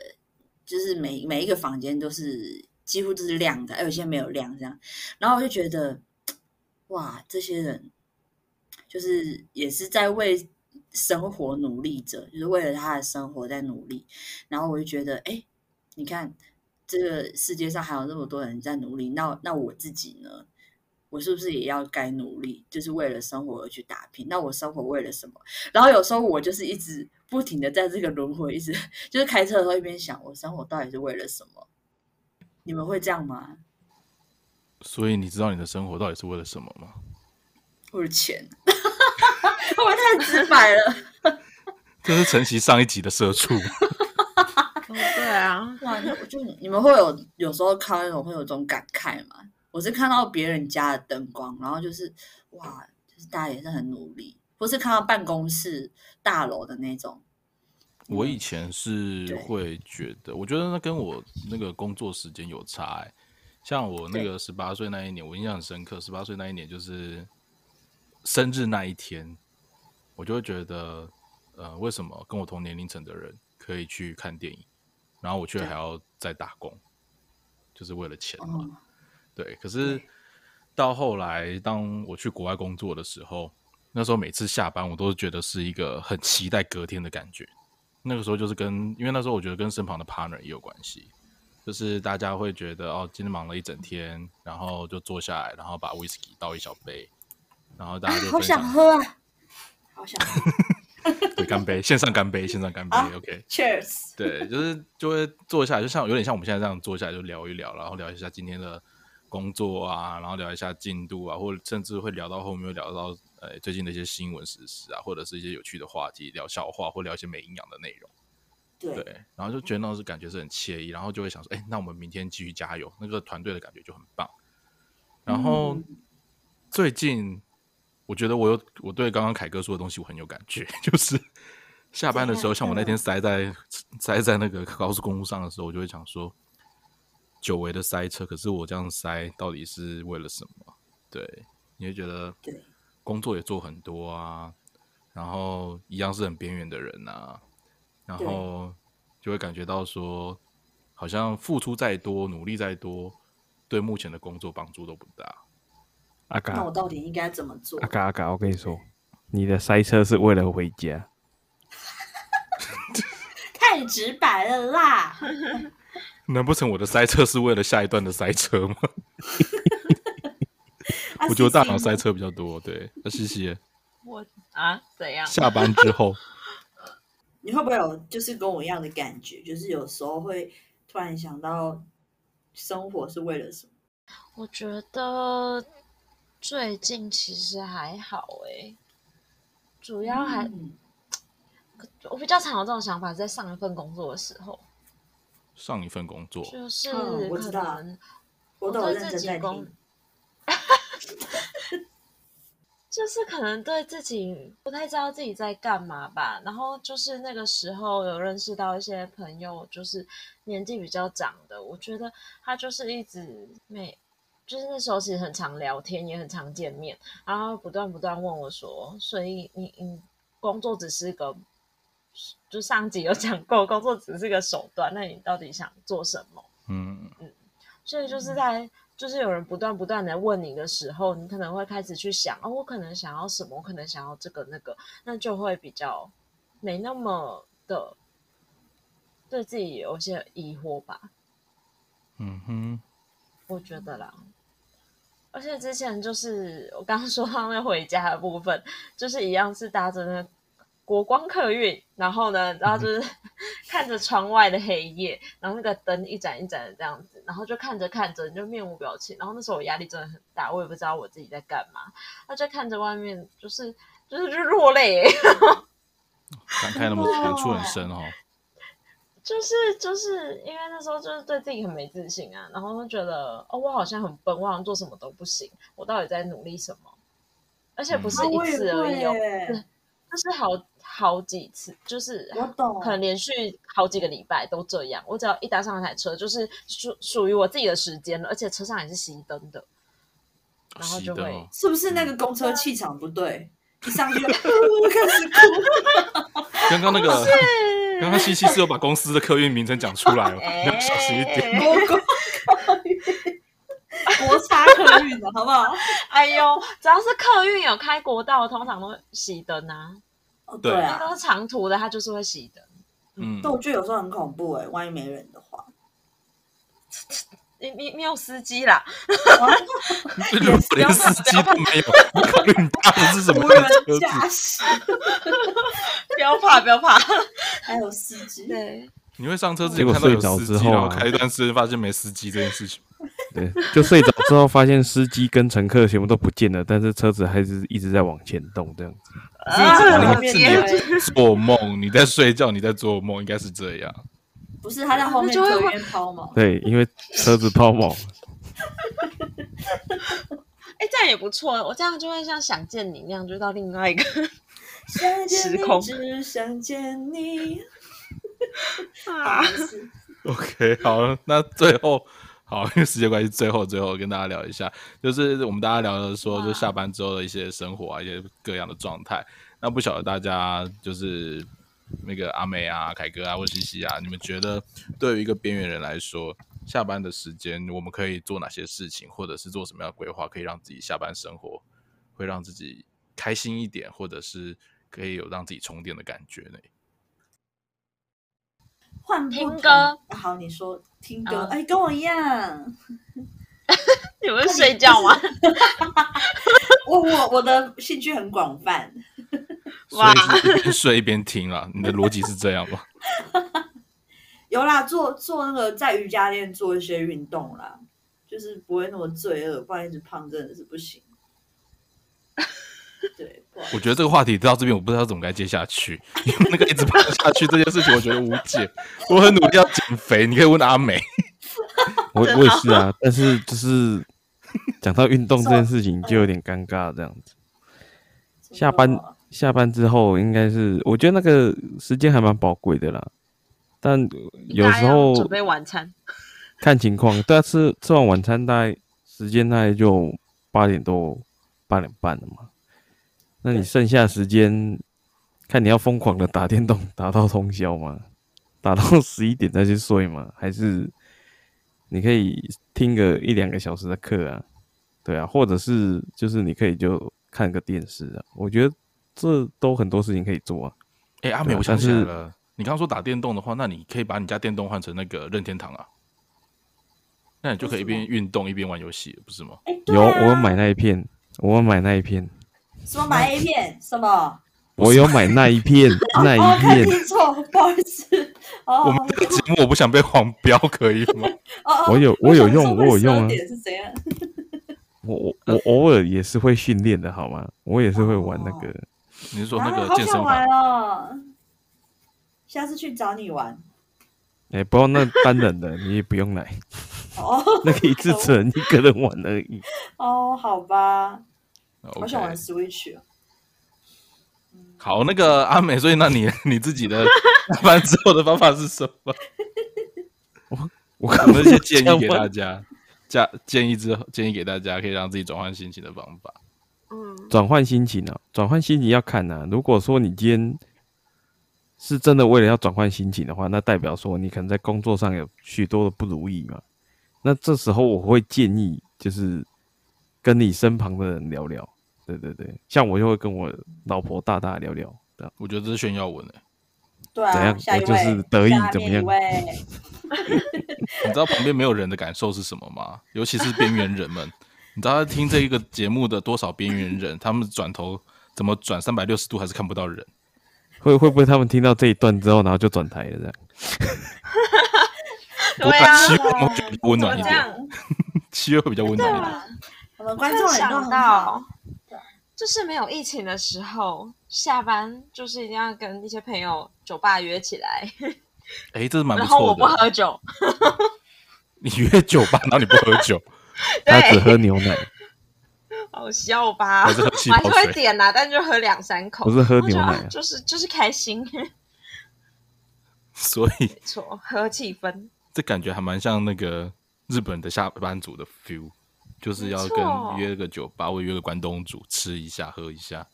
就是每每一个房间都是几乎都是亮的，有些没有亮这样。然后我就觉得，哇，这些人就是也是在为生活努力着，就是为了他的生活在努力。然后我就觉得，哎，你看。这个世界上还有那么多人在努力，那那我自己呢？我是不是也要该努力，就是为了生活而去打拼？那我生活为了什么？然后有时候我就是一直不停的在这个轮回，一直就是开车的时候一边想，我生活到底是为了什么？你们会这样吗？所以你知道你的生活到底是为了什么吗？为了钱，我太直白了。这是晨曦上一集的社畜。对啊，哇！就你们会有有时候看那种会有种感慨吗？我是看到别人家的灯光，然后就是哇，就是大家也是很努力，或是看到办公室大楼的那种。我以前是会觉得，我觉得那跟我那个工作时间有差。像我那个十八岁那一年，我印象很深刻。十八岁那一年就是生日那一天，我就会觉得，呃，为什么跟我同年龄层的人可以去看电影？然后我却还要再打工，就是为了钱嘛。对，可是到后来，当我去国外工作的时候，那时候每次下班，我都是觉得是一个很期待隔天的感觉。那个时候就是跟，因为那时候我觉得跟身旁的 partner 也有关系，就是大家会觉得哦，今天忙了一整天，然后就坐下来，然后把 whisky 倒一小杯，然后大家就好想喝啊，好想喝。对，干杯！线上干杯，线上干杯。OK，Cheers。对，就是就会坐下来，就像有点像我们现在这样坐下来就聊一聊，然后聊一下今天的工作啊，然后聊一下进度啊，或者甚至会聊到后面会聊到呃最近的一些新闻时事啊，或者是一些有趣的话题，聊笑话或聊一些没营养的内容。对，然后就觉得那是感觉是很惬意，然后就会想说，哎，那我们明天继续加油，那个团队的感觉就很棒。然后最近。我觉得我有我对刚刚凯哥说的东西我很有感觉，就是下班的时候，像我那天塞在塞在那个高速公路上的时候，我就会想说，久违的塞车，可是我这样塞到底是为了什么？对，你会觉得工作也做很多啊，然后一样是很边缘的人啊，然后就会感觉到说，好像付出再多，努力再多，对目前的工作帮助都不大。阿嘎，那我到底应该怎么做？阿嘎阿嘎，我跟你说，你的塞车是为了回家，太直白了啦！难不成我的塞车是为了下一段的塞车吗？我觉得大脑塞车比较多。对，那西西，我啊，怎样？下班之后，你会不会有就是跟我一样的感觉？就是有时候会突然想到，生活是为了什么？我觉得。最近其实还好哎，主要还我比较常有这种想法，在上一份工作的时候。上一份工作就是我可能我对自己工，就是可能对自己不太知道自己在干嘛吧。然后就是那个时候有认识到一些朋友，就是年纪比较长的，我觉得他就是一直没。就是那时候其实很常聊天，也很常见面，然后不断不断问我说：“所以你你工作只是个，就上集有讲过，工作只是个手段，那你到底想做什么？”嗯嗯，所以就是在就是有人不断不断的问你的时候，你可能会开始去想：“哦，我可能想要什么？我可能想要这个那个，那就会比较没那么的对自己有些疑惑吧。”嗯哼，我觉得啦。而且之前就是我刚刚说到那回家的部分，就是一样是搭着那国光客运，然后呢，然后就是 看着窗外的黑夜，然后那个灯一盏一盏的这样子，然后就看着看着你就面无表情。然后那时候我压力真的很大，我也不知道我自己在干嘛，那就看着外面，就是就是就落泪，感慨那么感触很深哦。就是就是因为那时候就是对自己很没自信啊，然后就觉得哦，我好像很笨，我好像做什么都不行，我到底在努力什么？而且不是一次而已哦，就是好好几次，就是我懂可能连续好几个礼拜都这样。我只要一搭上那台车，就是属属于我自己的时间了，而且车上也是熄灯的，然后就会哦是不是那个公车气场不对？一上去就 开始哭，刚刚那个，刚刚西西是有把公司的客运名称讲出来了，你要小心一点。客运，国差客运的好不好？哎呦，只要是客运有开国道，通常都会熄灯啊。哦，对对啊。都，是长途的，它就是会熄灯。嗯。但，我觉得有时候很恐怖哎，万一没人的话，你你你有司机啦，如果连司机都没有，你考虑你搭的是什么车子？驾驶，不要怕，不要怕。还有司机，对，你会上车之结果前看到有司机，之后啊。然后开一段时间发现没司机这件事情。对，就睡着之后发现司机跟乘客全部都不见了，但是车子还是一直在往前动，这样子。做梦，你在睡觉，你在做梦，应该是这样。不是他在后面那就会抛锚。对，因为车子抛锚，哎，这样也不错。我这样就会像想见你那样，就到另外一个想见时空你，只想见你。啊。OK，好了，那最后好，因为时间关系，最后最后跟大家聊一下，就是我们大家聊的说，就下班之后的一些生活啊，一些各样的状态。那不晓得大家就是那个阿美啊、凯哥啊或西西啊，你们觉得对于一个边缘人来说，下班的时间我们可以做哪些事情，或者是做什么样的规划，可以让自己下班生活会让自己开心一点，或者是可以有让自己充电的感觉呢？换听歌好，你说听歌，啊哎，跟我一样。你们睡觉吗？我我我的兴趣很广泛，所以一边睡一边听啦，你的逻辑是这样吗？有啦，做做那个在瑜伽垫做一些运动啦，就是不会那么罪恶，不然一直胖真的是不行。对，我觉得这个话题到这边，我不知道怎么该接下去，因为那个一直胖下去这件事情，我觉得无解。我很努力要减肥，你可以问阿美。我我也是啊，但是就是讲到运动这件事情就有点尴尬，这样子。下班下班之后，应该是我觉得那个时间还蛮宝贵的啦，但有时候准备晚餐，看情况，大家吃吃完晚餐大概时间大概就八点多八点半了嘛。那你剩下时间，看你要疯狂的打电动打到通宵吗？打到十一点再去睡吗？还是你可以听个一两个小时的课啊？对啊，或者是就是你可以就看个电视啊。我觉得这都很多事情可以做啊。哎、阿美，啊我想起来了，你刚刚说打电动的话，那你可以把你家电动换成那个任天堂啊，那你就可以一边运动一边玩游戏，不是吗？有，啊我有买那一片，我有买那一片，什么买 A 片什么？我有买那一片，那哦，一看片。听错，不好意思。哦我们这个节目我不想被黄标，可以吗？哦哦，我有我有用我有用啊12点是怎样？我我我偶尔也是会训练的，好吗？我也是会玩那个。你是说那啊个健身好想玩房？哦，下次去找你玩。哎、不要那单人的，你也不用来，哦那个一次只能一个人玩而已。哦，好吧，好想玩 Switch 哦。好，那个阿美，所以那你 你自己的下班之后的方法是什么？我我可能一些建议给大家。家？加建议之后建议给大家，可以让自己转换心情的方法。嗯，转换心情啊，转换心情要看啊。如果说你今天是真的为了要转换心情的话，那代表说你可能在工作上有许多的不如意嘛。那这时候我会建议，就是跟你身旁的人聊聊。对对对，像我就会跟我老婆大大聊聊，这样我觉得这是炫耀文诶、对啊，怎样下一位我就是得意下怎么样面一位 你知道旁边没有人的感受是什么吗？尤其是边缘人们，你知道他听这一个节目的多少边缘人，他们转头怎么转三百六十度还是看不到人。会会不会他们听到这一段之后，然后就转台了这样？我对啊七月会觉得比较温暖一点？七月会比较温暖一点。我们观众也都很到，就是没有疫情的时候，下班就是一定要跟一些朋友酒吧约起来，哎、这是蛮不然后我不。喝酒，你约酒吧，然后你不喝酒，他只，喝牛奶。好笑吧？还是喝气我还是会泡水点啦，但就喝两三口。我是喝牛奶就是就是开心，没所以错，喝气氛。这感觉还蛮像那个日本的下班族的 feel，就是要跟约个酒吧或约个关东煮吃一下喝一下。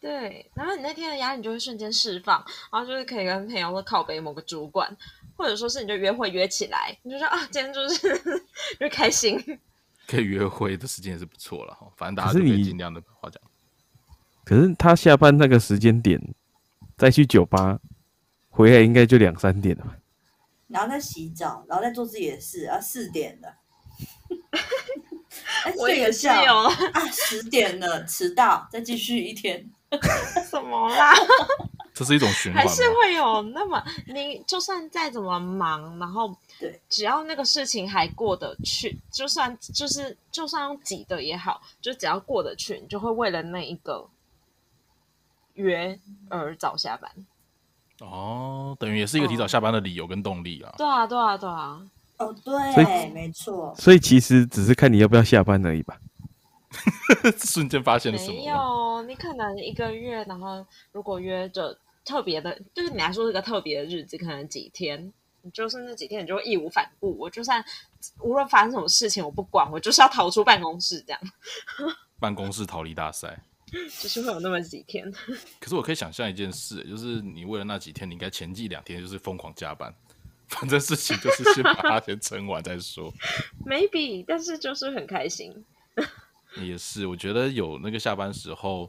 对，然后你那天的压力就会瞬间释放，然后就是可以跟朋友说靠北某个主管，或者说是你就约会约起来，你就说啊，今天就是 就开心。可以约会的时间也是不错了哈，反正大家可是你就可以尽量的把话讲。可是他下班那个时间点再去酒吧，回来应该就两三点了吧？然后再洗澡，然后再做自己的事，啊，四点了，哎我也是睡个觉有啊，十点了，迟到，再继续一天。什么啦？这是一种循环？还是会有那么你就算再怎么忙，然后对，只要那个事情还过得去，就算就是就算用挤的也好，就只要过得去，你就会为了那一个约而早下班。哦，等于也是一个提早下班的理由跟动力啊。对啊，对啊，对啊，哦，对，没错。所以其实只是看你要不要下班而已吧。瞬间发现了什没么没？有，你可能一个月，然后如果约着特别的，对你来说是个特别的日子，可能几天，你就是那几天你就会义无反顾。我就算无论发生什么事情，我不管，我就是要逃出办公室，这样 办公室逃离大赛。就是会有那么几天。可是我可以想象一件事，就是你为了那几天，你应该前几两天就是疯狂加班，反正事情就是先把它先撑完再说。maybe，但是就是很开心。也是，我觉得有那个下班时候，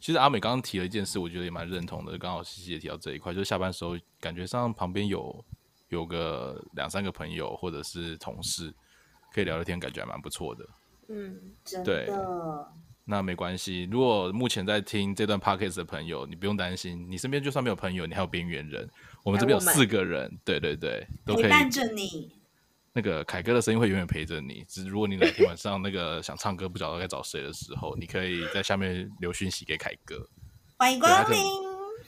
其实阿美刚刚提了一件事，我觉得也蛮认同的。刚好西西也提到这一块，就是下班时候感觉上旁边有有个两三个朋友或者是同事可以聊聊天，感觉还蛮不错的。嗯，真对的，那没关系，如果目前在听这段 podcast 的朋友，你不用担心，你身边就算没有朋友，你还有边缘人。我们这边有四个人，对对对，都可以。陪伴着你。那个凯哥的声音会永远陪着你。只如果你哪天晚上那个想唱歌不晓得该找谁的时候，你可以在下面留讯息给凯哥，欢迎光临，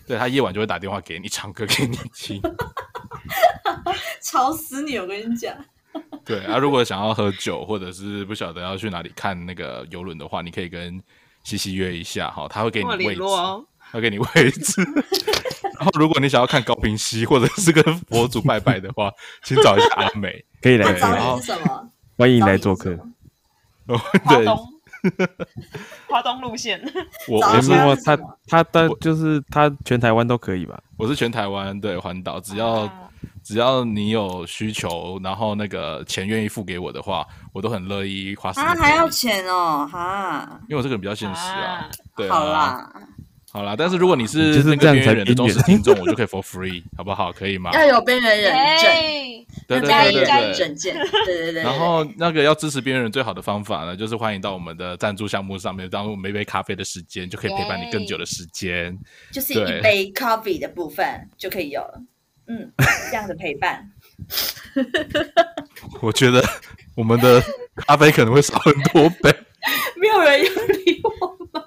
对他夜晚就会打电话给你唱歌给你听。吵死你！我跟你讲，对啊，如果想要喝酒或者是不晓得要去哪里看那个游轮的话，你可以跟西西约一下哈，他会给你位置，哦。他会给你位置。然后如果你想要看高平溪或者是跟佛祖拜拜的话，请找一下阿美。可以来对可以来他找然后什么？欢迎来做客。哦华对，东，华东路线。我我是他有啊他他的就是他全台湾都可以吧？我是全台湾对环岛，只要、啊只要你有需求，然后那个钱愿意付给我的话，我都很乐意花时间。啊，还要？钱哦，哈，因为我这个人比较现实啊啊，对啊，好啦，好啦。但是如果你是就是那个边缘人的忠实听众，我就可以 for free，好不好？可以吗？要有边缘人证，对对加对对一加一对。证件，对对对对。然后那个要支持边缘人最好的方法呢，就是欢迎到我们的赞助项目上面，当我们一杯咖啡的时间，就可以陪伴你更久的时间。就是一杯 coffee 的部分就可以有了。嗯，这样的陪伴，我觉得我们的咖啡可能会少很多杯。没有人要理我们。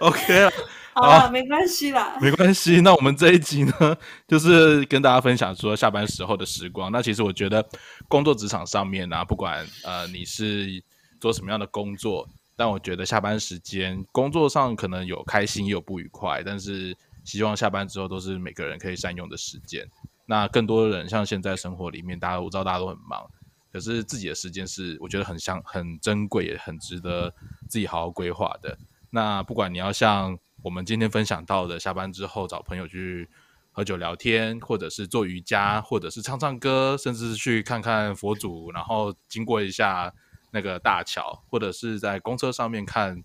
OK 了。好了，没关系啦。没关系，那我们这一集呢，就是跟大家分享说下班时候的时光。那其实我觉得工作职场上面啊，不管呃你是做什么样的工作，但我觉得下班时间工作上可能有开心也有不愉快，但是希望下班之后都是每个人可以善用的时间。那更多的人像现在生活里面，大家我知道大家都很忙，可是自己的时间是我觉得很香、很珍贵，也很值得自己好好规划的。那不管你要像我们今天分享到的，下班之后找朋友去喝酒聊天，或者是做瑜伽，或者是唱唱歌，甚至是去看看佛祖，然后经过一下那个大桥，或者是在公车上面看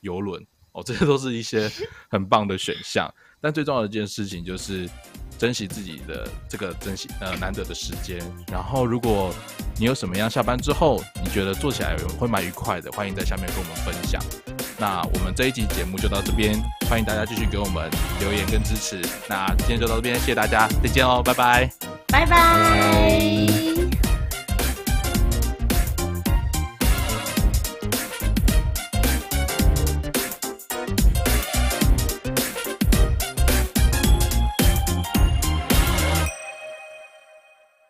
游轮，哦，这些都是一些 很棒的选项。但最重要的一件事情就是珍惜自己的这个珍惜呃难得的时间。然后，如果你有什么样下班之后你觉得做起来会蛮愉快的，欢迎在下面跟我们分享。那我们这一集节目就到这边，欢迎大家继续给我们留言跟支持。那今天就到这边，谢谢大家，再见哦，拜拜。拜拜。